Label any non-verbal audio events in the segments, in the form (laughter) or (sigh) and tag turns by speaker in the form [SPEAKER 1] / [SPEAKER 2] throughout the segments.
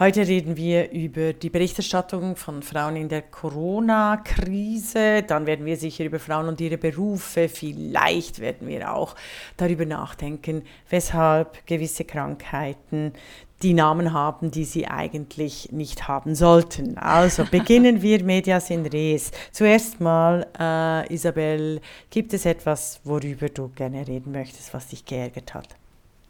[SPEAKER 1] Heute reden wir über die Berichterstattung von Frauen in der Corona-Krise. Dann werden wir sicher über Frauen und ihre Berufe. Vielleicht werden wir auch darüber nachdenken, weshalb gewisse Krankheiten die Namen haben, die sie eigentlich nicht haben sollten. Also (laughs) beginnen wir Medias in Res. Zuerst mal, äh, Isabel, gibt es etwas, worüber du gerne reden möchtest, was dich geärgert hat?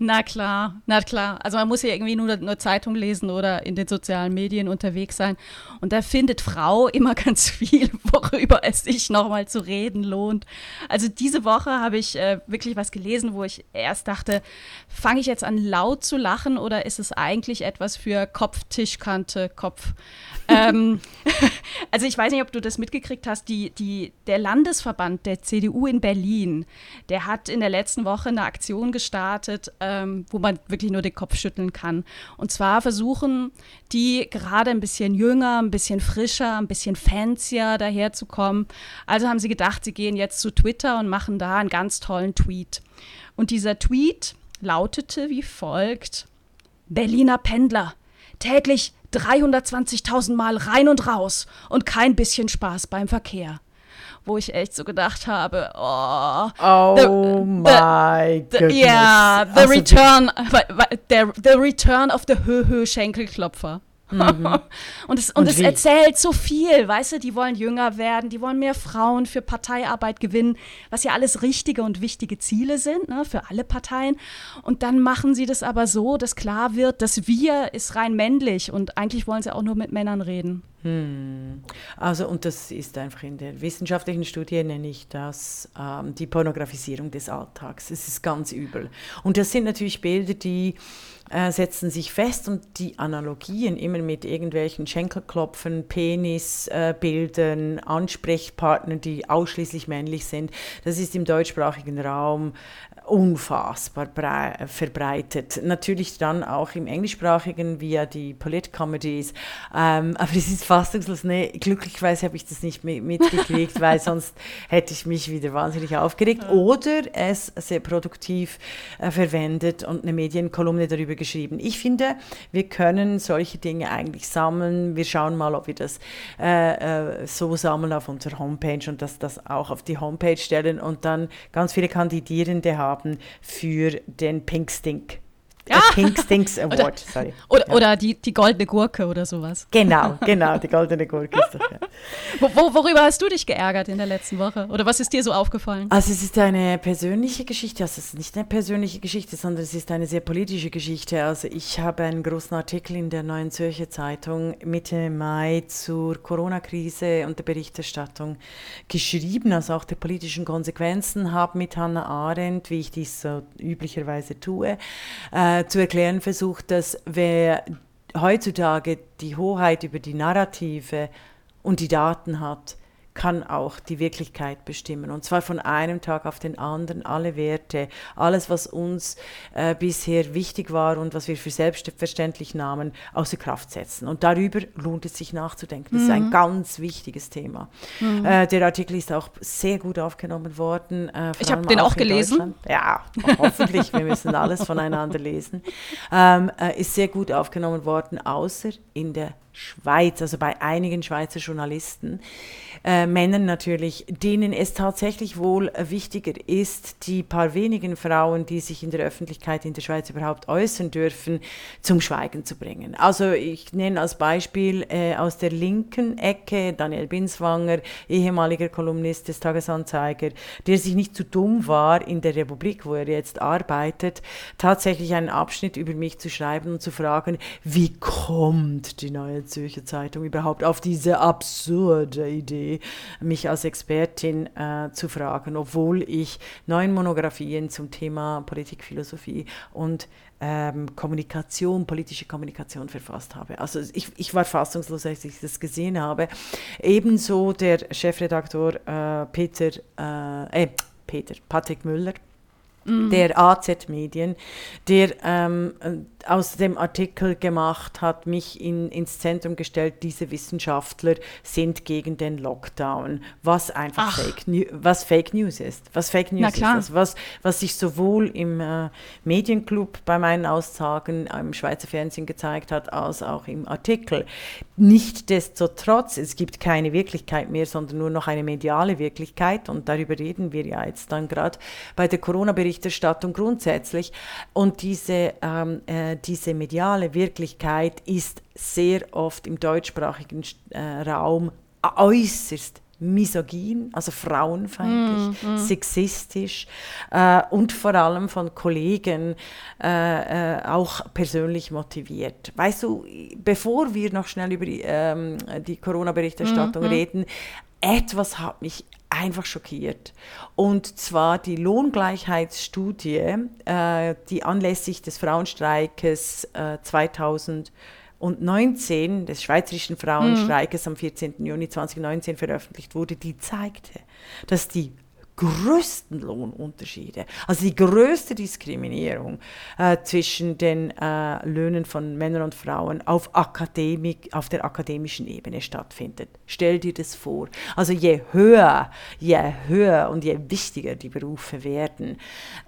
[SPEAKER 2] Na klar, na klar. Also man muss ja irgendwie nur, nur Zeitung lesen oder in den sozialen Medien unterwegs sein. Und da findet Frau immer (laughs) ganz viel, worüber es sich nochmal zu reden lohnt. Also diese Woche habe ich äh, wirklich was gelesen, wo ich erst dachte, fange ich jetzt an laut zu lachen oder ist es eigentlich etwas für Kopf, Tischkante, Kopf? Ähm, (laughs) also ich weiß nicht, ob du das mitgekriegt hast, die, die, der Landesverband der CDU in Berlin, der hat in der letzten Woche eine Aktion gestartet, ähm, wo man wirklich nur den Kopf schütteln kann. Und zwar versuchen die gerade ein bisschen jünger, ein bisschen frischer, ein bisschen fancier daherzukommen. Also haben sie gedacht, sie gehen jetzt zu Twitter und machen da einen ganz tollen Tweet. Und dieser Tweet lautete wie folgt: Berliner Pendler, täglich 320.000 Mal rein und raus und kein bisschen Spaß beim Verkehr. Wo ich echt so gedacht habe, oh,
[SPEAKER 1] oh the, my
[SPEAKER 2] the, goodness. Yeah, the also return, the, the return of the Hö-Hö-Schenkelklopfer. Mhm. (laughs) und es, und, und es erzählt so viel, weißt du, die wollen jünger werden, die wollen mehr Frauen für Parteiarbeit gewinnen, was ja alles richtige und wichtige Ziele sind, ne, für alle Parteien. Und dann machen sie das aber so, dass klar wird, dass wir ist rein männlich und eigentlich wollen sie auch nur mit Männern reden.
[SPEAKER 1] Hm. Also, und das ist einfach in der wissenschaftlichen Studie, nenne ich das ähm, die Pornografisierung des Alltags. Es ist ganz übel. Und das sind natürlich Bilder, die äh, setzen sich fest und die Analogien immer mit irgendwelchen Schenkelklopfen, Penisbildern, äh, Ansprechpartnern, die ausschließlich männlich sind, das ist im deutschsprachigen Raum unfassbar verbreitet. Natürlich dann auch im englischsprachigen via die Polit-Comedies. Ähm, aber es ist fassungslos. Nee, glücklicherweise habe ich das nicht mitgekriegt, weil (laughs) sonst hätte ich mich wieder wahnsinnig aufgeregt. Oder es sehr produktiv äh, verwendet und eine Medienkolumne darüber geschrieben. Ich finde, wir können solche Dinge eigentlich sammeln. Wir schauen mal, ob wir das äh, äh, so sammeln auf unserer Homepage und das, das auch auf die Homepage stellen und dann ganz viele Kandidierende haben haben für den Pink Stink.
[SPEAKER 2] Ja. Pink Stinks Award, oder, sorry. Oder, ja. oder die, die goldene Gurke oder sowas.
[SPEAKER 1] Genau, (laughs) genau, die goldene Gurke ist das, ja.
[SPEAKER 2] Wo, worüber hast du dich geärgert in der letzten Woche? Oder was ist dir so aufgefallen?
[SPEAKER 1] Also es ist eine persönliche Geschichte, also es ist nicht eine persönliche Geschichte, sondern es ist eine sehr politische Geschichte. Also ich habe einen großen Artikel in der Neuen Zürcher Zeitung Mitte Mai zur Corona-Krise und der Berichterstattung geschrieben, also auch der politischen Konsequenzen, habe mit Hannah Arendt, wie ich dies so üblicherweise tue, äh, zu erklären versucht, dass wer heutzutage die Hoheit über die Narrative und die Daten hat, kann auch die Wirklichkeit bestimmen. Und zwar von einem Tag auf den anderen. Alle Werte, alles, was uns äh, bisher wichtig war und was wir für selbstverständlich nahmen, außer Kraft setzen. Und darüber lohnt es sich nachzudenken. Das mhm. ist ein mhm. ganz wichtiges Thema. Mhm. Äh, der Artikel ist auch sehr gut aufgenommen worden.
[SPEAKER 2] Äh, ich habe den auch gelesen.
[SPEAKER 1] Ja, hoffentlich. wir müssen alles voneinander lesen. (laughs) Ähm, äh, ist sehr gut aufgenommen worden, außer in der Schweiz, also bei einigen Schweizer Journalisten, äh, Männern natürlich, denen es tatsächlich wohl wichtiger ist, die paar wenigen Frauen, die sich in der Öffentlichkeit in der Schweiz überhaupt äußern dürfen, zum Schweigen zu bringen. Also ich nenne als Beispiel äh, aus der linken Ecke Daniel Binswanger, ehemaliger Kolumnist des Tagesanzeiger, der sich nicht zu dumm war, in der Republik, wo er jetzt arbeitet, tatsächlich einen Abschnitt über mich zu schreiben und zu fragen, wie kommt die neue Zürcher Zeitung überhaupt auf diese absurde Idee, mich als Expertin äh, zu fragen, obwohl ich neun Monographien zum Thema Politikphilosophie und ähm, Kommunikation, politische Kommunikation verfasst habe. Also ich, ich war fassungslos, als ich das gesehen habe. Ebenso der Chefredaktor äh, Peter, äh, äh Peter, Patrick Müller, mhm. der AZ Medien, der ähm, aus dem Artikel gemacht, hat mich in, ins Zentrum gestellt, diese Wissenschaftler sind gegen den Lockdown, was einfach Fake, was Fake News ist. Was Fake News ist, also was, was sich sowohl im äh, Medienclub bei meinen Aussagen im Schweizer Fernsehen gezeigt hat, als auch im Artikel. Nichtsdestotrotz, es gibt keine Wirklichkeit mehr, sondern nur noch eine mediale Wirklichkeit und darüber reden wir ja jetzt dann gerade bei der Corona-Berichterstattung grundsätzlich. Und diese ähm, äh, äh, diese mediale Wirklichkeit ist sehr oft im deutschsprachigen äh, Raum äußerst misogyn, also frauenfeindlich, mm, mm. sexistisch äh, und vor allem von Kollegen äh, äh, auch persönlich motiviert. Weißt du, bevor wir noch schnell über die, ähm, die Corona-Berichterstattung mm, mm. reden, etwas hat mich einfach schockiert. Und zwar die Lohngleichheitsstudie, äh, die anlässlich des Frauenstreikes äh, 2019, des schweizerischen Frauenstreikes mhm. am 14. Juni 2019 veröffentlicht wurde, die zeigte, dass die größten Lohnunterschiede, also die größte Diskriminierung äh, zwischen den äh, Löhnen von Männern und Frauen auf, Akademik, auf der akademischen Ebene stattfindet. Stell dir das vor. Also je höher, je höher und je wichtiger die Berufe werden,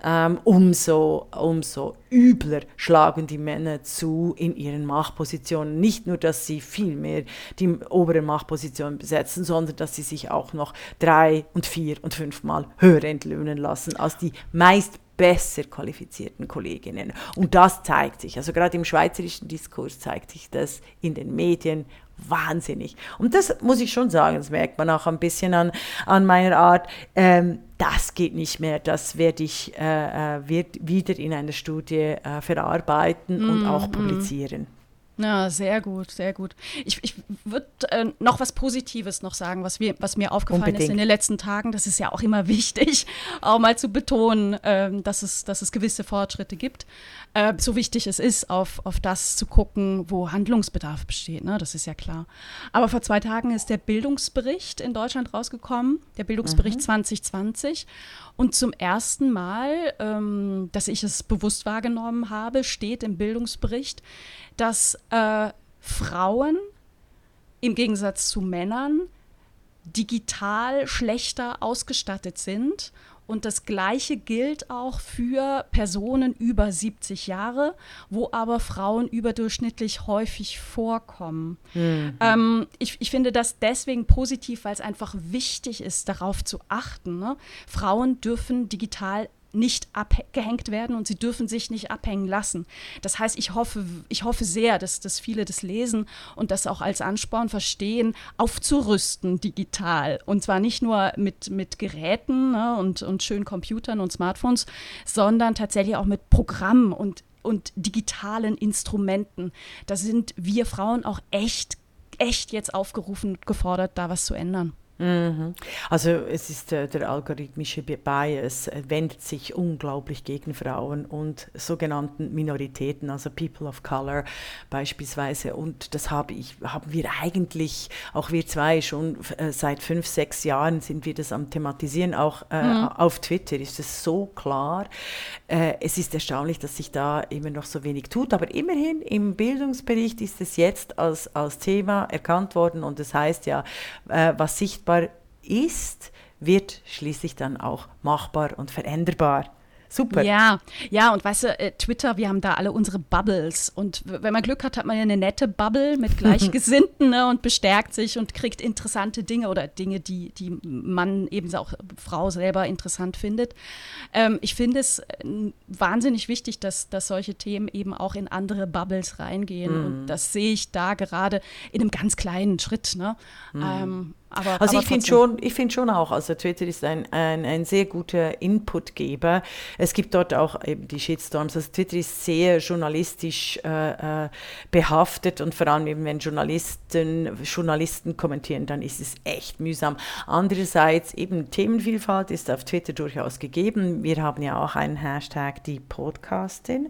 [SPEAKER 1] ähm, umso, umso übler schlagen die Männer zu in ihren Machtpositionen. Nicht nur, dass sie viel mehr die oberen Machtpositionen besetzen, sondern dass sie sich auch noch drei und vier und fünfmal höher entlöhnen lassen als die meist besser qualifizierten Kolleginnen. Und das zeigt sich, also gerade im schweizerischen Diskurs zeigt sich das in den Medien wahnsinnig. Und das muss ich schon sagen, das merkt man auch ein bisschen an, an meiner Art. Ähm, das geht nicht mehr, das werde ich äh, äh wird wieder in einer Studie äh, verarbeiten mm, und auch mm. publizieren. Mm.
[SPEAKER 2] Ja, sehr gut, sehr gut. Ich, ich würde äh, noch was Positives noch sagen, was, wir, was mir aufgefallen Unbedingt. ist in den letzten Tagen. Das ist ja auch immer (laughs) wichtig, auch mal zu betonen, äh, dass, es, dass es gewisse Fortschritte gibt. Äh, so wichtig es ist, auf, auf das zu gucken, wo Handlungsbedarf besteht. Ne? Das ist ja klar. Aber vor zwei Tagen ist der Bildungsbericht in Deutschland rausgekommen, der Bildungsbericht mhm. 2020. Und zum ersten Mal, ähm, dass ich es bewusst wahrgenommen habe, steht im Bildungsbericht, dass äh, Frauen im Gegensatz zu Männern digital schlechter ausgestattet sind. Und das Gleiche gilt auch für Personen über 70 Jahre, wo aber Frauen überdurchschnittlich häufig vorkommen. Mhm. Ähm, ich, ich, finde das deswegen positiv, weil es einfach wichtig ist, darauf zu achten. Ne? Frauen dürfen digital nicht abgehängt werden und sie dürfen sich nicht abhängen lassen. Das heißt, ich hoffe, ich hoffe sehr, dass, dass viele das lesen und das auch als Ansporn verstehen, aufzurüsten digital. Und zwar nicht nur mit, mit Geräten ne, und, und schönen Computern und Smartphones, sondern tatsächlich auch mit Programmen und, und digitalen Instrumenten. Da sind wir Frauen auch echt, echt jetzt aufgerufen und gefordert, da was zu ändern.
[SPEAKER 1] Also es ist äh, der algorithmische Bias äh, wendet sich unglaublich gegen Frauen und sogenannten Minoritäten, also People of Color beispielsweise. Und das habe ich, haben wir eigentlich, auch wir zwei schon äh, seit fünf, sechs Jahren sind wir das am thematisieren. Auch äh, mhm. auf Twitter ist es so klar. Äh, es ist erstaunlich, dass sich da immer noch so wenig tut, aber immerhin im Bildungsbericht ist es jetzt als, als Thema erkannt worden und das heißt ja, äh, was sichtbar ist, wird schließlich dann auch machbar und veränderbar. Super.
[SPEAKER 2] Ja, ja, und weißt du, äh, Twitter, wir haben da alle unsere Bubbles. Und wenn man Glück hat, hat man ja eine nette Bubble mit (laughs) Gleichgesinnten ne, und bestärkt sich und kriegt interessante Dinge oder Dinge, die, die man eben auch Frau selber interessant findet. Ähm, ich finde es äh, wahnsinnig wichtig, dass, dass solche Themen eben auch in andere Bubbles reingehen. Mhm. Und das sehe ich da gerade in einem ganz kleinen Schritt. Ne? Mhm. Ähm,
[SPEAKER 1] aber, also aber ich finde schon, ich finde schon auch, also Twitter ist ein, ein, ein sehr guter Inputgeber. Es gibt dort auch eben die Shitstorms. Also Twitter ist sehr journalistisch äh, äh, behaftet und vor allem eben wenn Journalisten, Journalisten kommentieren, dann ist es echt mühsam. Andererseits eben Themenvielfalt ist auf Twitter durchaus gegeben. Wir haben ja auch einen Hashtag die Podcastin.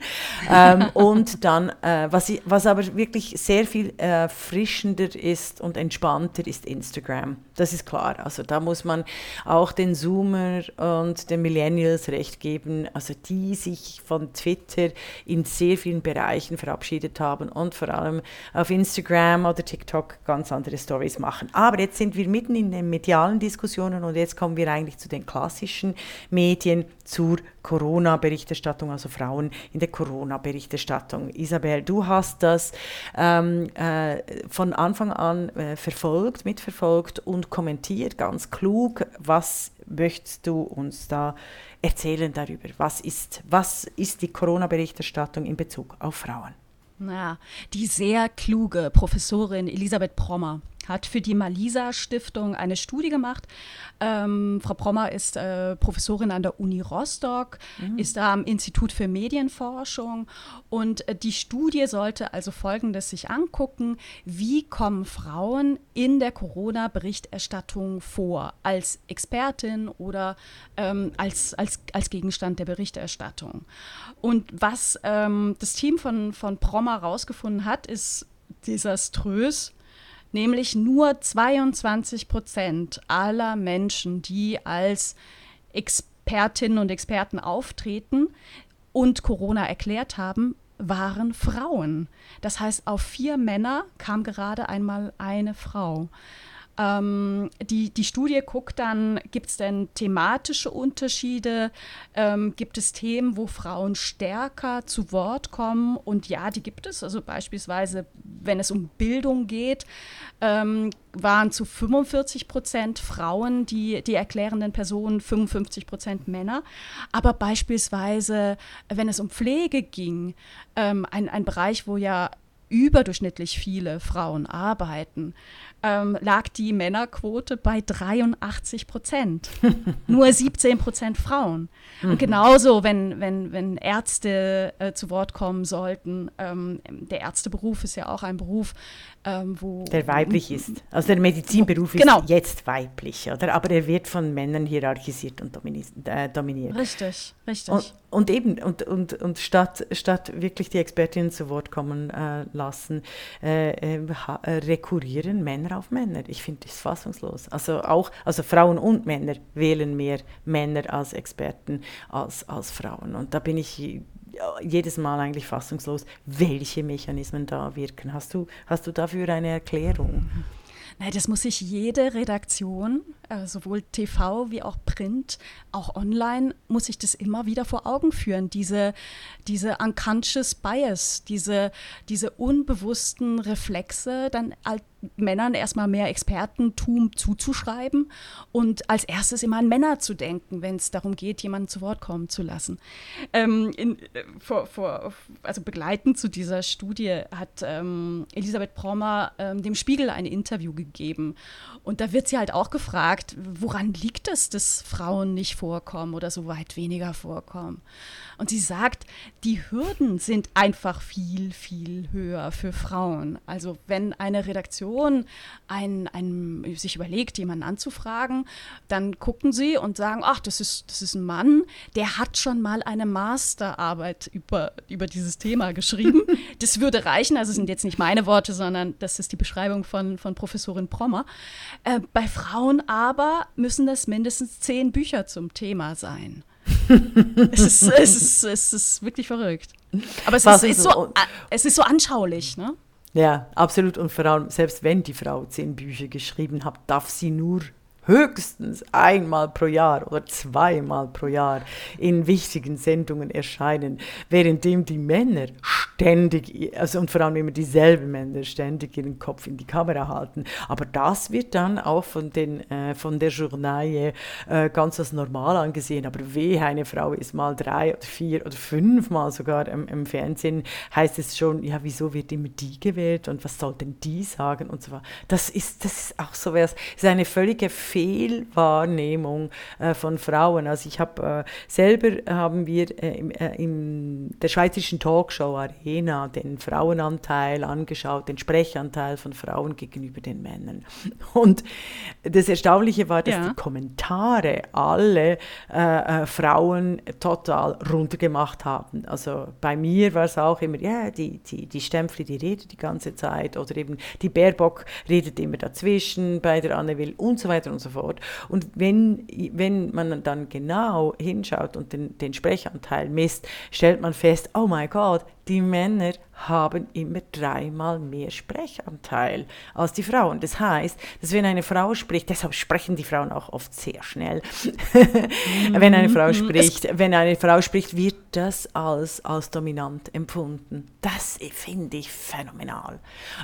[SPEAKER 1] ähm, (laughs) und dann, äh, was, was aber wirklich sehr viel äh, frischender ist und entspannter ist Instagram. them. Das ist klar. Also da muss man auch den Zoomer und den Millennials recht geben, also die sich von Twitter in sehr vielen Bereichen verabschiedet haben und vor allem auf Instagram oder TikTok ganz andere Stories machen. Aber jetzt sind wir mitten in den medialen Diskussionen und jetzt kommen wir eigentlich zu den klassischen Medien, zur Corona-Berichterstattung, also Frauen in der Corona-Berichterstattung. Isabel, du hast das ähm, äh, von Anfang an äh, verfolgt, mitverfolgt und kommentiert, ganz klug. Was möchtest du uns da erzählen darüber? Was ist, was ist die Corona-Berichterstattung in Bezug auf Frauen?
[SPEAKER 2] Na, die sehr kluge Professorin Elisabeth Prommer hat für die Malisa Stiftung eine Studie gemacht. Ähm, Frau Prommer ist äh, Professorin an der Uni Rostock, mhm. ist da am Institut für Medienforschung und äh, die Studie sollte also Folgendes sich angucken, wie kommen Frauen in der Corona-Berichterstattung vor, als Expertin oder ähm, als, als, als Gegenstand der Berichterstattung. Und was ähm, das Team von, von Prommer herausgefunden hat, ist desaströs nämlich nur 22 Prozent aller Menschen, die als Expertinnen und Experten auftreten und Corona erklärt haben, waren Frauen. Das heißt, auf vier Männer kam gerade einmal eine Frau. Ähm, die, die Studie guckt dann, gibt es denn thematische Unterschiede? Ähm, gibt es Themen, wo Frauen stärker zu Wort kommen? Und ja, die gibt es. Also beispielsweise, wenn es um Bildung geht, ähm, waren zu 45 Prozent Frauen die, die erklärenden Personen, 55 Prozent Männer. Aber beispielsweise, wenn es um Pflege ging, ähm, ein, ein Bereich, wo ja überdurchschnittlich viele Frauen arbeiten, ähm, lag die Männerquote bei 83 Prozent. (laughs) Nur 17 Prozent Frauen. Mhm. Und genauso, wenn, wenn, wenn Ärzte äh, zu Wort kommen sollten, ähm, der Ärzteberuf ist ja auch ein Beruf, ähm, wo.
[SPEAKER 1] Der weiblich ist. Also der Medizinberuf genau. ist jetzt weiblich, oder? Aber er wird von Männern hierarchisiert und äh, dominiert.
[SPEAKER 2] Richtig, richtig.
[SPEAKER 1] Und, und eben, und, und, und statt, statt wirklich die Expertinnen zu Wort kommen äh, lassen, äh, äh, äh rekurrieren Männer auf Männer. Ich finde das fassungslos. Also auch, also Frauen und Männer wählen mehr Männer als Experten als, als Frauen. Und da bin ich jedes Mal eigentlich fassungslos, welche Mechanismen da wirken. Hast du, hast du dafür eine Erklärung?
[SPEAKER 2] Nein, das muss sich jede Redaktion, äh, sowohl TV wie auch Print, auch online, muss sich das immer wieder vor Augen führen. Diese, diese unconscious bias, diese, diese unbewussten Reflexe, dann Männern erstmal mehr Expertentum zuzuschreiben und als erstes immer an Männer zu denken, wenn es darum geht, jemanden zu Wort kommen zu lassen. Ähm, in, äh, vor, vor, also begleitend zu dieser Studie hat ähm, Elisabeth Prommer ähm, dem Spiegel ein Interview gegeben und da wird sie halt auch gefragt, woran liegt es, dass Frauen nicht vorkommen oder so weit weniger vorkommen? Und sie sagt, die Hürden sind einfach viel, viel höher für Frauen. Also wenn eine Redaktion ein, ein, sich überlegt, jemanden anzufragen, dann gucken sie und sagen, ach, das ist, das ist ein Mann, der hat schon mal eine Masterarbeit über, über dieses Thema geschrieben. (laughs) das würde reichen, also sind jetzt nicht meine Worte, sondern das ist die Beschreibung von, von Professorin Prommer. Äh, bei Frauen aber müssen das mindestens zehn Bücher zum Thema sein (laughs) es, ist, es, ist, es ist wirklich verrückt. Aber es ist, ist, so, es ist so anschaulich, ne?
[SPEAKER 1] Ja, absolut. Und vor allem, selbst wenn die Frau zehn Bücher geschrieben hat, darf sie nur höchstens einmal pro Jahr oder zweimal pro Jahr in wichtigen Sendungen erscheinen, währenddem die Männer ständig, also und vor allem immer dieselben Männer ständig ihren Kopf in die Kamera halten. Aber das wird dann auch von, den, äh, von der Journaille äh, ganz als normal angesehen. Aber weh, eine Frau ist mal drei oder vier oder fünfmal sogar im, im Fernsehen, heißt es schon, ja, wieso wird immer die gewählt und was soll denn die sagen und so weiter. Das ist, das ist auch so was, ist eine völlige Fehlwahrnehmung äh, von Frauen. Also ich habe äh, selber haben wir äh, im, äh, in der schweizerischen Talkshow Arena den Frauenanteil angeschaut, den Sprechanteil von Frauen gegenüber den Männern. (laughs) Und das Erstaunliche war, dass ja. die Kommentare alle äh, Frauen total runtergemacht haben. Also bei mir war es auch immer, ja, die, die, die Stempfli, die redet die ganze Zeit oder eben die Baerbock redet immer dazwischen bei der Anne Will und so weiter und so fort. Und wenn, wenn man dann genau hinschaut und den, den Sprechanteil misst, stellt man fest, oh mein Gott, die Männer haben immer dreimal mehr Sprechanteil als die Frauen. Das heißt, dass wenn eine Frau spricht, deshalb sprechen die Frauen auch oft sehr schnell. (laughs) wenn eine Frau mhm. spricht, wenn eine Frau spricht, wird das als, als dominant empfunden. Das finde ich phänomenal.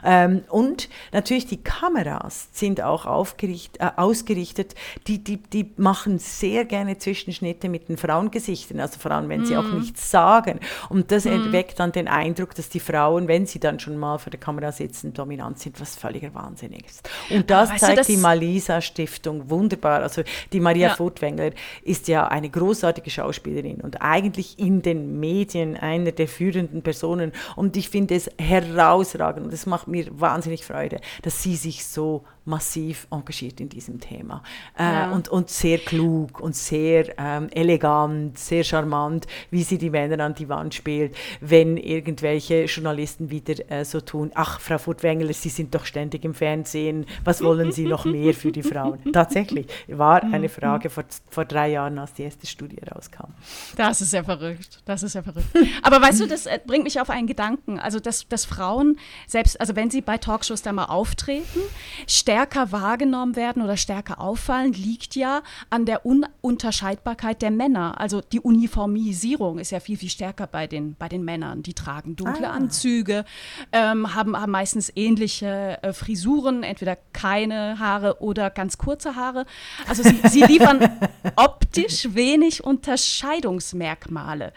[SPEAKER 1] Ähm, und natürlich die Kameras sind auch aufgericht, äh, ausgerichtet, die, die, die machen sehr gerne Zwischenschnitte mit den Frauengesichtern, also vor allem, wenn sie auch mhm. nichts sagen. Und das mm. erweckt dann den Eindruck, dass die Frauen, wenn sie dann schon mal vor der Kamera sitzen, dominant sind, was völliger Wahnsinn ist. Und das weißt zeigt du, das die Malisa Stiftung wunderbar. Also die Maria ja. Furtwängler ist ja eine großartige Schauspielerin und eigentlich in den Medien eine der führenden Personen. Und ich finde es herausragend und es macht mir wahnsinnig Freude, dass sie sich so massiv engagiert in diesem Thema. Äh, ja. und, und sehr klug und sehr ähm, elegant, sehr charmant, wie sie die Männer an die Wand spielt, wenn irgendwelche Journalisten wieder äh, so tun, ach, Frau Furtwängler, Sie sind doch ständig im Fernsehen, was wollen Sie noch mehr für die Frauen? (laughs) Tatsächlich, war eine Frage vor, vor drei Jahren, als die erste Studie rauskam.
[SPEAKER 2] Das ist ja verrückt, das ist ja verrückt. Aber weißt du, das äh, bringt mich auf einen Gedanken, also dass, dass Frauen, selbst, also wenn sie bei Talkshows da mal auftreten, stärker stärker wahrgenommen werden oder stärker auffallen, liegt ja an der Ununterscheidbarkeit der Männer. Also die Uniformisierung ist ja viel, viel stärker bei den, bei den Männern. Die tragen dunkle ah. Anzüge, ähm, haben, haben meistens ähnliche äh, Frisuren, entweder keine Haare oder ganz kurze Haare. Also sie, sie liefern (laughs) optisch wenig Unterscheidungsmerkmale,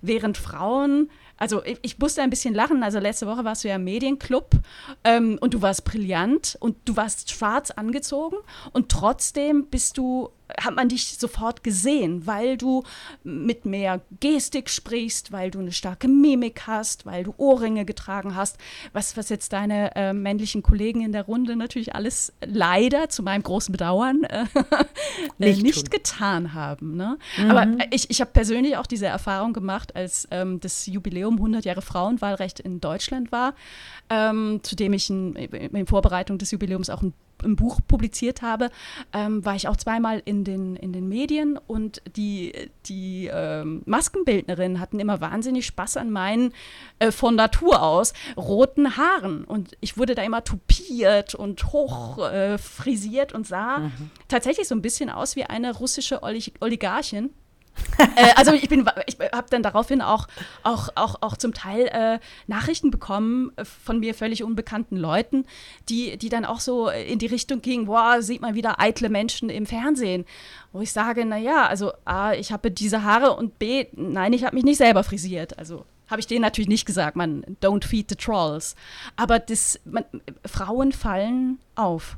[SPEAKER 2] während Frauen also ich, ich, musste ein bisschen lachen. Also letzte Woche warst du ja im Medienclub ähm, und du warst brillant und du warst schwarz angezogen und trotzdem bist du hat man dich sofort gesehen, weil du mit mehr Gestik sprichst, weil du eine starke Mimik hast, weil du Ohrringe getragen hast, was, was jetzt deine äh, männlichen Kollegen in der Runde natürlich alles leider zu meinem großen Bedauern äh, (laughs) nicht, nicht getan haben. Ne? Mhm. Aber ich, ich habe persönlich auch diese Erfahrung gemacht, als ähm, das Jubiläum 100 Jahre Frauenwahlrecht in Deutschland war, ähm, zu dem ich in, in Vorbereitung des Jubiläums auch ein ein Buch publiziert habe, ähm, war ich auch zweimal in den, in den Medien und die, die ähm, Maskenbildnerinnen hatten immer wahnsinnig Spaß an meinen äh, von Natur aus roten Haaren. Und ich wurde da immer tupiert und hoch äh, frisiert und sah mhm. tatsächlich so ein bisschen aus wie eine russische Olig Oligarchin (laughs) äh, also ich bin, ich habe dann daraufhin auch, auch, auch, auch zum Teil äh, Nachrichten bekommen äh, von mir völlig unbekannten Leuten, die, die dann auch so in die Richtung gingen, boah, sieht man wieder eitle Menschen im Fernsehen. Wo ich sage, naja, also A, ich habe diese Haare und B, nein, ich habe mich nicht selber frisiert. Also habe ich denen natürlich nicht gesagt, man, don't feed the trolls. Aber das, man, Frauen fallen auf.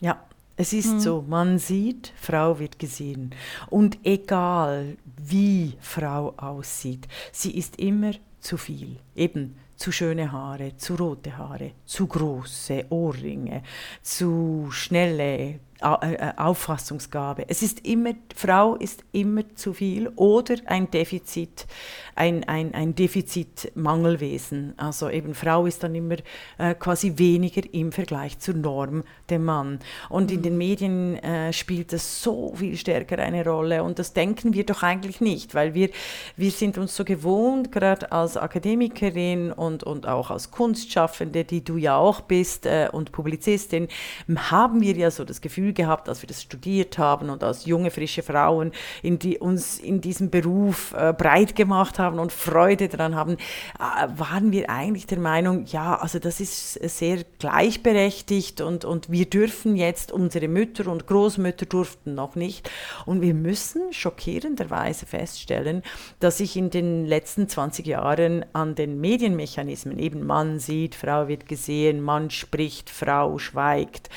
[SPEAKER 1] Ja, es ist mhm. so, man sieht, Frau wird gesehen. Und egal wie Frau aussieht, sie ist immer zu viel. Eben zu schöne Haare, zu rote Haare, zu große Ohrringe, zu schnelle Auffassungsgabe. Es ist immer, Frau ist immer zu viel oder ein Defizit, ein, ein, ein Defizitmangelwesen. Also eben Frau ist dann immer äh, quasi weniger im Vergleich zur Norm der Mann. Und in den Medien äh, spielt das so viel stärker eine Rolle und das denken wir doch eigentlich nicht, weil wir, wir sind uns so gewohnt, gerade als Akademikerin und, und auch als Kunstschaffende, die du ja auch bist äh, und Publizistin, haben wir ja so das Gefühl, Gefühl gehabt, als wir das studiert haben und als junge, frische Frauen in die, uns in diesem Beruf äh, breit gemacht haben und Freude daran haben, äh, waren wir eigentlich der Meinung, ja, also das ist sehr gleichberechtigt und, und wir dürfen jetzt, unsere Mütter und Großmütter durften noch nicht. Und wir müssen schockierenderweise feststellen, dass sich in den letzten 20 Jahren an den Medienmechanismen, eben Mann sieht, Frau wird gesehen, Mann spricht, Frau schweigt,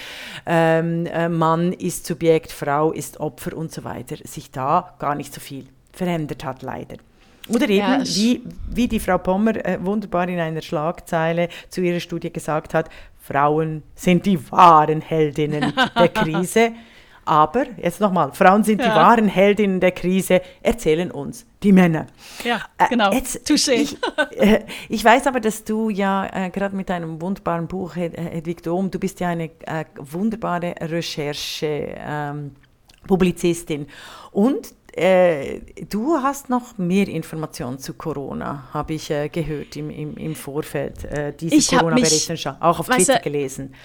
[SPEAKER 1] ähm, äh, Mann ist Subjekt, Frau ist Opfer und so weiter, sich da gar nicht so viel verändert hat, leider. Oder eben, ja, wie, wie die Frau Pommer äh, wunderbar in einer Schlagzeile zu ihrer Studie gesagt hat, Frauen sind die wahren Heldinnen der (laughs) Krise. Aber, jetzt nochmal, Frauen sind ja. die wahren Heldinnen der Krise, erzählen uns die Männer.
[SPEAKER 2] Ja, äh, genau. Äh, jetzt,
[SPEAKER 1] Touché. Ich, äh, ich, weiß aber, dass du ja äh, gerade mit deinem wunderbaren Buch, Hedwig Dom, du bist ja eine äh, wunderbare Recherche. Ähm, Publizistin. Und äh, du hast noch mehr Informationen zu Corona, habe ich äh, gehört im, im, im Vorfeld. Äh, diese Corona-Berichterstattung, auch auf Twitter du, gelesen.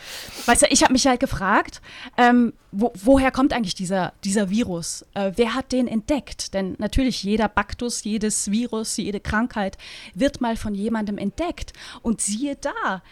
[SPEAKER 2] Weißt du, ich habe mich halt gefragt, ähm, wo, woher kommt eigentlich dieser, dieser Virus? Äh, wer hat den entdeckt? Denn natürlich jeder Baktus, jedes Virus, jede Krankheit wird mal von jemandem entdeckt. Und siehe da,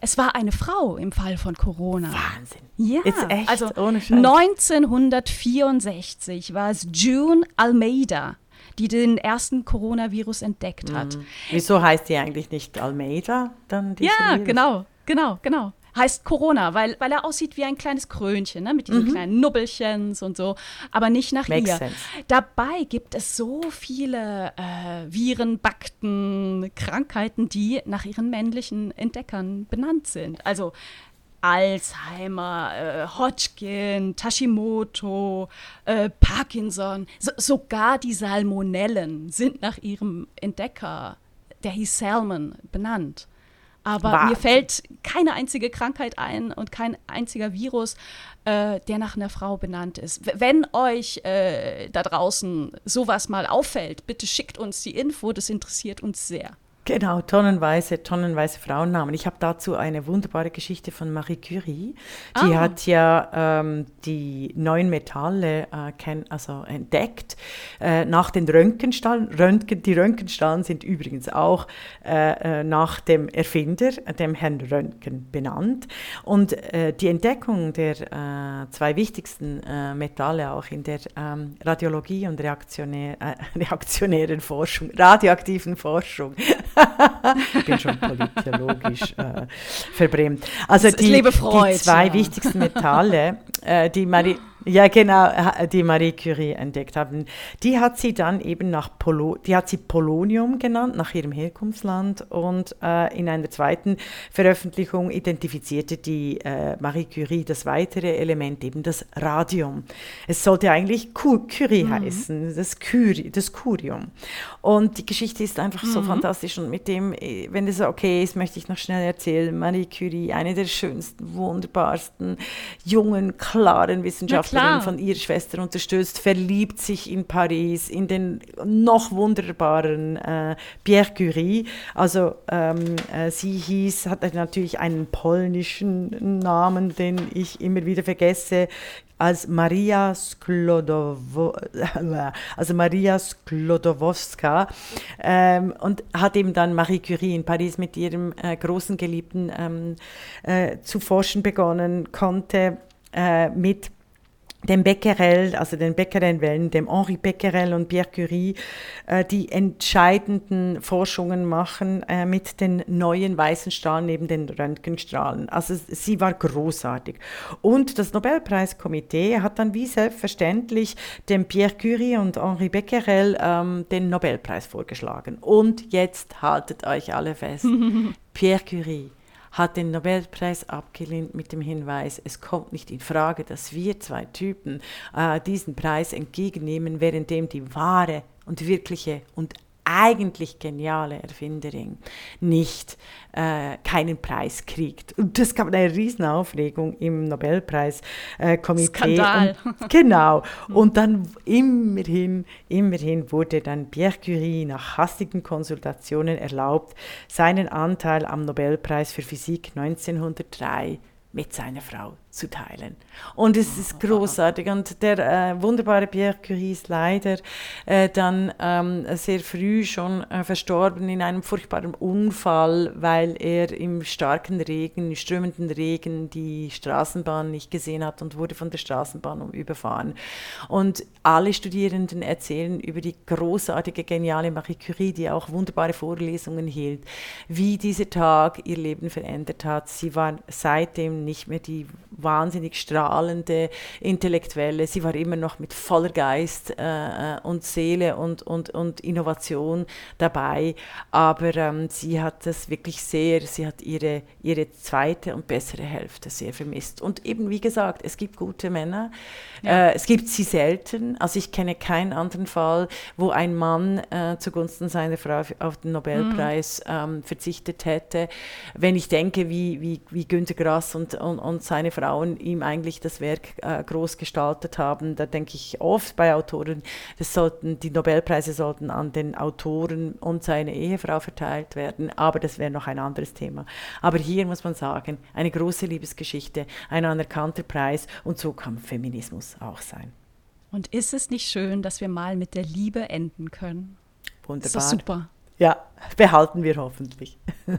[SPEAKER 2] es war eine Frau im Fall von Corona.
[SPEAKER 1] Wahnsinn.
[SPEAKER 2] Ja, echt, also 1964 war es June Almeida, die den ersten Coronavirus entdeckt hat. Mhm.
[SPEAKER 1] Wieso heißt die eigentlich nicht Almeida dann?
[SPEAKER 2] Ja, Virus? genau, genau, genau heißt Corona, weil, weil er aussieht wie ein kleines Krönchen, ne, mit diesen mhm. kleinen Nubbelchens und so, aber nicht nach Makes ihr. Sense. Dabei gibt es so viele äh, Viren, Bakten, Krankheiten, die nach ihren männlichen Entdeckern benannt sind. Also Alzheimer, äh, Hodgkin, Tashimoto, äh, Parkinson, so, sogar die Salmonellen sind nach ihrem Entdecker, der hieß Salmon, benannt. Aber Wahnsinn. mir fällt keine einzige Krankheit ein und kein einziger Virus, äh, der nach einer Frau benannt ist. Wenn euch äh, da draußen sowas mal auffällt, bitte schickt uns die Info, das interessiert uns sehr.
[SPEAKER 1] Genau, tonnenweise, tonnenweise Frauennamen. Ich habe dazu eine wunderbare Geschichte von Marie Curie. Die ah. hat ja ähm, die neuen Metalle äh, kenn, also entdeckt äh, nach den Röntgenstrahlen. Röntgen, die Röntgenstrahlen sind übrigens auch äh, äh nach dem Erfinder, dem Herrn Röntgen, benannt. Und äh, die Entdeckung der äh, zwei wichtigsten Metalle auch in der ähm, Radiologie und reaktionär, (laughs) reaktionären Forschung, radioaktiven Forschung, (laughs) ich bin schon politologisch äh, verbrämt. Also die, die, zwei ja. wichtigsten Metalle, äh, die Marie, ja, genau, die Marie Curie entdeckt haben. Die hat sie dann eben nach Polo, die hat sie Polonium genannt, nach ihrem Herkunftsland. Und äh, in einer zweiten Veröffentlichung identifizierte die äh, Marie Curie das weitere Element, eben das Radium. Es sollte eigentlich Curie mhm. heißen, das, Curie, das Curium. Und die Geschichte ist einfach mhm. so fantastisch. Und mit dem, äh, wenn das okay ist, möchte ich noch schnell erzählen. Marie Curie, eine der schönsten, wunderbarsten, jungen, klaren Wissenschaftler Künstlerin von ihrer Schwester unterstützt, verliebt sich in Paris in den noch wunderbaren äh, Pierre Curie. Also ähm, äh, sie hieß, hatte natürlich einen polnischen Namen, den ich immer wieder vergesse als Maria, Sklodowo, (laughs) also Maria Sklodowska ähm, und hat eben dann Marie Curie in Paris mit ihrem äh, großen Geliebten ähm, äh, zu forschen begonnen, konnte äh, mit dem Becquerel, also den Becquerel-Wellen, dem Henri Becquerel und Pierre Curie, äh, die entscheidenden Forschungen machen äh, mit den neuen weißen Strahlen neben den Röntgenstrahlen. Also sie war großartig. Und das Nobelpreiskomitee hat dann wie selbstverständlich dem Pierre Curie und Henri Becquerel ähm, den Nobelpreis vorgeschlagen. Und jetzt haltet euch alle fest. (laughs) Pierre Curie hat den Nobelpreis abgelehnt mit dem Hinweis, es kommt nicht in Frage, dass wir zwei Typen äh, diesen Preis entgegennehmen, währenddem die wahre und wirkliche und eigentlich geniale Erfinderin nicht äh, keinen Preis kriegt. Und das gab eine Riesenaufregung im Nobelpreiskomitee.
[SPEAKER 2] Skandal.
[SPEAKER 1] Und, genau. (laughs) Und dann immerhin, immerhin wurde dann Pierre Curie nach hastigen Konsultationen erlaubt, seinen Anteil am Nobelpreis für Physik 1903 mit seiner Frau zu teilen. Und es ist großartig. Und der äh, wunderbare Pierre Curie ist leider äh, dann ähm, sehr früh schon äh, verstorben in einem furchtbaren Unfall, weil er im starken Regen, strömenden Regen die Straßenbahn nicht gesehen hat und wurde von der Straßenbahn überfahren. Und alle Studierenden erzählen über die großartige, geniale Marie Curie, die auch wunderbare Vorlesungen hielt, wie dieser Tag ihr Leben verändert hat. Sie war seitdem nicht mehr die wahnsinnig strahlende Intellektuelle. Sie war immer noch mit voller Geist äh, äh, und Seele und, und, und Innovation dabei. Aber ähm, sie hat das wirklich sehr, sie hat ihre, ihre zweite und bessere Hälfte sehr vermisst. Und eben, wie gesagt, es gibt gute Männer. Ja. Äh, es gibt sie selten. Also ich kenne keinen anderen Fall, wo ein Mann äh, zugunsten seiner Frau auf den Nobelpreis mhm. ähm, verzichtet hätte. Wenn ich denke, wie, wie, wie Günter Grass und, und, und seine Frauen ihm eigentlich das Werk äh, groß gestaltet haben, da denke ich oft bei Autoren, das sollten, die Nobelpreise sollten an den Autoren und seine Ehefrau verteilt werden, aber das wäre noch ein anderes Thema. Aber hier muss man sagen, eine große Liebesgeschichte, ein anerkannter Preis und so kann Feminismus auch sein.
[SPEAKER 2] Und ist es nicht schön, dass wir mal mit der Liebe enden können?
[SPEAKER 1] Wunderbar.
[SPEAKER 2] Das ist super.
[SPEAKER 1] Ja, behalten wir hoffentlich. (laughs)